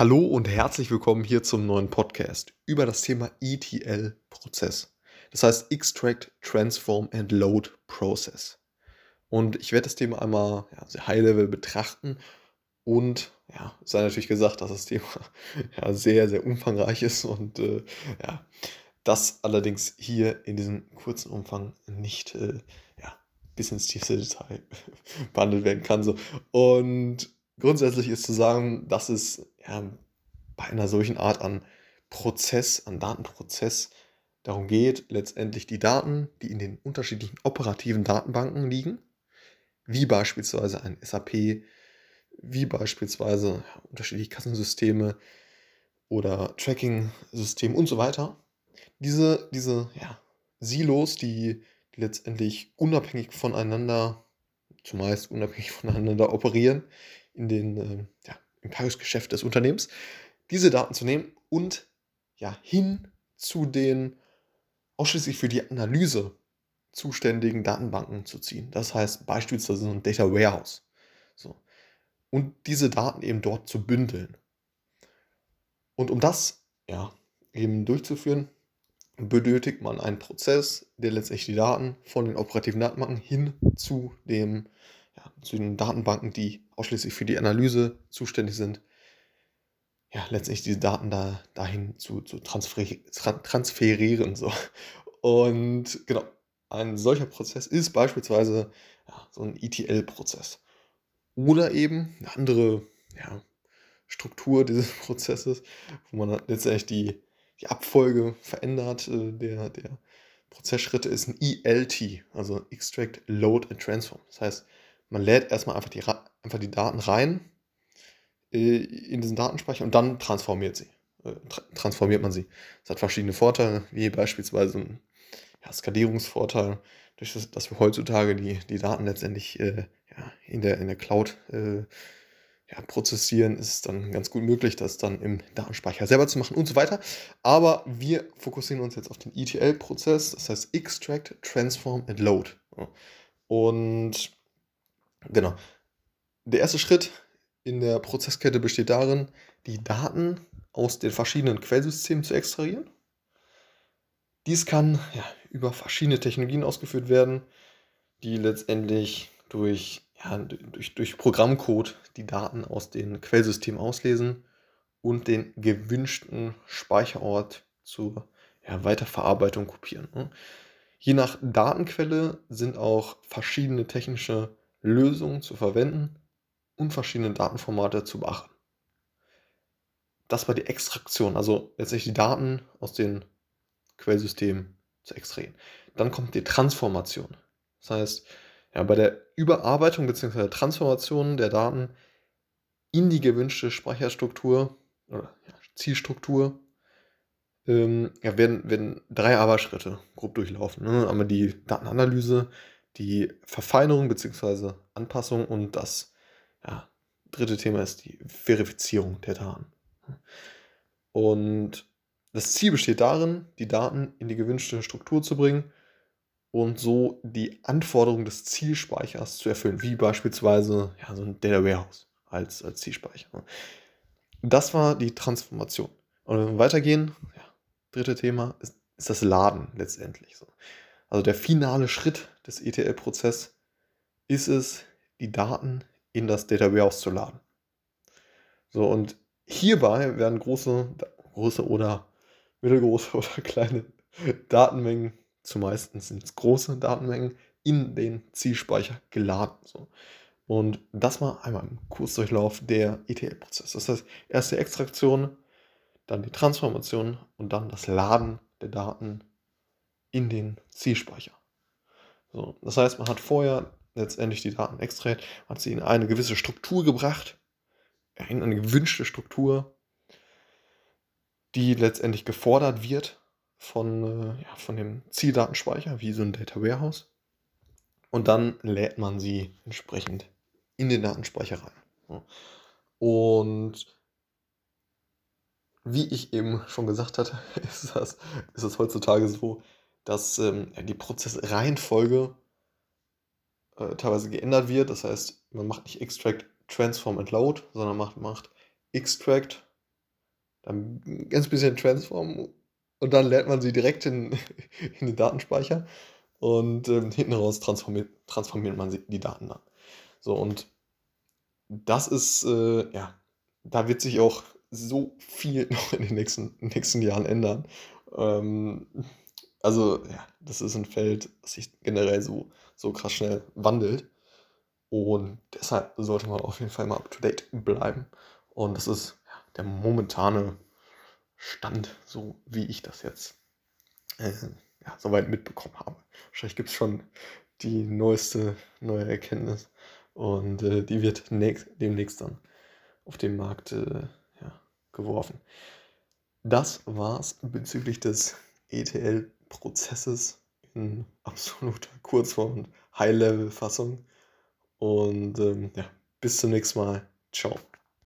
Hallo und herzlich willkommen hier zum neuen Podcast über das Thema ETL-Prozess. Das heißt Extract, Transform and Load Process. Und ich werde das Thema einmal ja, sehr high-level betrachten und ja, sei natürlich gesagt, dass das Thema ja, sehr, sehr umfangreich ist und äh, ja, das allerdings hier in diesem kurzen Umfang nicht äh, ja, bis ins tiefste Detail behandelt werden kann. So. Und grundsätzlich ist zu sagen, dass es ja, bei einer solchen Art an Prozess, an Datenprozess darum geht, letztendlich die Daten, die in den unterschiedlichen operativen Datenbanken liegen, wie beispielsweise ein SAP, wie beispielsweise unterschiedliche Kassensysteme oder Tracking-Systeme und so weiter, diese, diese ja, Silos, die, die letztendlich unabhängig voneinander, zumeist unabhängig voneinander operieren, in den äh, ja, im Tagesgeschäft des Unternehmens, diese Daten zu nehmen und ja, hin zu den ausschließlich für die Analyse zuständigen Datenbanken zu ziehen. Das heißt beispielsweise so ein Data Warehouse. So. Und diese Daten eben dort zu bündeln. Und um das ja, eben durchzuführen, benötigt man einen Prozess, der letztendlich die Daten von den operativen Datenbanken hin zu, dem, ja, zu den Datenbanken, die ausschließlich für die Analyse zuständig sind, ja, letztendlich diese Daten da, dahin zu, zu transferieren. So. Und genau, ein solcher Prozess ist beispielsweise ja, so ein ETL-Prozess. Oder eben eine andere ja, Struktur dieses Prozesses, wo man letztendlich die, die Abfolge verändert. Äh, der, der Prozessschritte ist ein ELT, also Extract, Load and Transform. Das heißt, man lädt erstmal einfach die, einfach die Daten rein äh, in diesen Datenspeicher und dann transformiert sie. Äh, transformiert man sie. Das hat verschiedene Vorteile, wie beispielsweise ein ja, Skalierungsvorteil, durch das, dass wir heutzutage die, die Daten letztendlich äh, ja, in, der, in der Cloud äh, ja, prozessieren, ist es dann ganz gut möglich, das dann im Datenspeicher selber zu machen und so weiter. Aber wir fokussieren uns jetzt auf den ETL-Prozess, das heißt Extract, Transform and Load. Und genau, der erste Schritt in der Prozesskette besteht darin, die Daten aus den verschiedenen Quellsystemen zu extrahieren. Dies kann ja, über verschiedene Technologien ausgeführt werden, die letztendlich durch, ja, durch, durch Programmcode die Daten aus den Quellsystemen auslesen und den gewünschten Speicherort zur ja, Weiterverarbeitung kopieren. Ne? Je nach Datenquelle sind auch verschiedene technische Lösungen zu verwenden und verschiedene Datenformate zu beachten. Das war die Extraktion, also letztlich die Daten aus den Quellsystemen zu extrahieren. Dann kommt die Transformation. Das heißt, ja, bei der Überarbeitung bzw. Transformation der Daten in die gewünschte Speicherstruktur oder ja, Zielstruktur ähm, ja, werden, werden drei Arbeitsschritte grob durchlaufen. Ne? Einmal die Datenanalyse, die Verfeinerung bzw. Anpassung und das ja, dritte Thema ist die Verifizierung der Daten. Und das Ziel besteht darin, die Daten in die gewünschte Struktur zu bringen und so die Anforderungen des Zielspeichers zu erfüllen, wie beispielsweise ja, so ein Data Warehouse als, als Zielspeicher. Das war die Transformation. Und wenn wir weitergehen, ja, dritte Thema ist, ist das Laden letztendlich. So. Also der finale Schritt des ETL-Prozesses ist es, die Daten in das Data Warehouse zu laden. So, und hierbei werden große, große oder mittelgroße oder kleine Datenmengen, zumeist sind es große Datenmengen, in den Zielspeicher geladen. So. Und das war einmal im Kursdurchlauf der ETL-Prozess. Das heißt, erst die Extraktion, dann die Transformation und dann das Laden der Daten in den Zielspeicher. So, das heißt, man hat vorher letztendlich die Daten extrahiert, hat sie in eine gewisse Struktur gebracht, in eine gewünschte Struktur, die letztendlich gefordert wird von, äh, ja, von dem Zieldatenspeicher, wie so ein Data Warehouse. Und dann lädt man sie entsprechend in den Datenspeicher rein. Und wie ich eben schon gesagt hatte, ist das, ist das heutzutage so, dass ähm, die Prozessreihenfolge äh, teilweise geändert wird. Das heißt, man macht nicht Extract, Transform and Load, sondern macht, macht Extract, dann ein ganz bisschen Transform und dann lädt man sie direkt in, in den Datenspeicher und ähm, hinten raus transformiert, transformiert man die Daten dann. So, und das ist, äh, ja, da wird sich auch so viel noch in den nächsten, nächsten Jahren ändern. Ähm, also, ja, das ist ein Feld, das sich generell so, so krass schnell wandelt. Und deshalb sollte man auf jeden Fall mal up to date bleiben. Und das ist der momentane Stand, so wie ich das jetzt äh, ja, soweit mitbekommen habe. Wahrscheinlich gibt es schon die neueste neue Erkenntnis und äh, die wird demnächst dann auf dem Markt äh, ja, geworfen. Das war's bezüglich des ETL-Prozesses in absoluter Kurzform und High-Level-Fassung. Und ähm, ja, bis zum nächsten Mal. Ciao.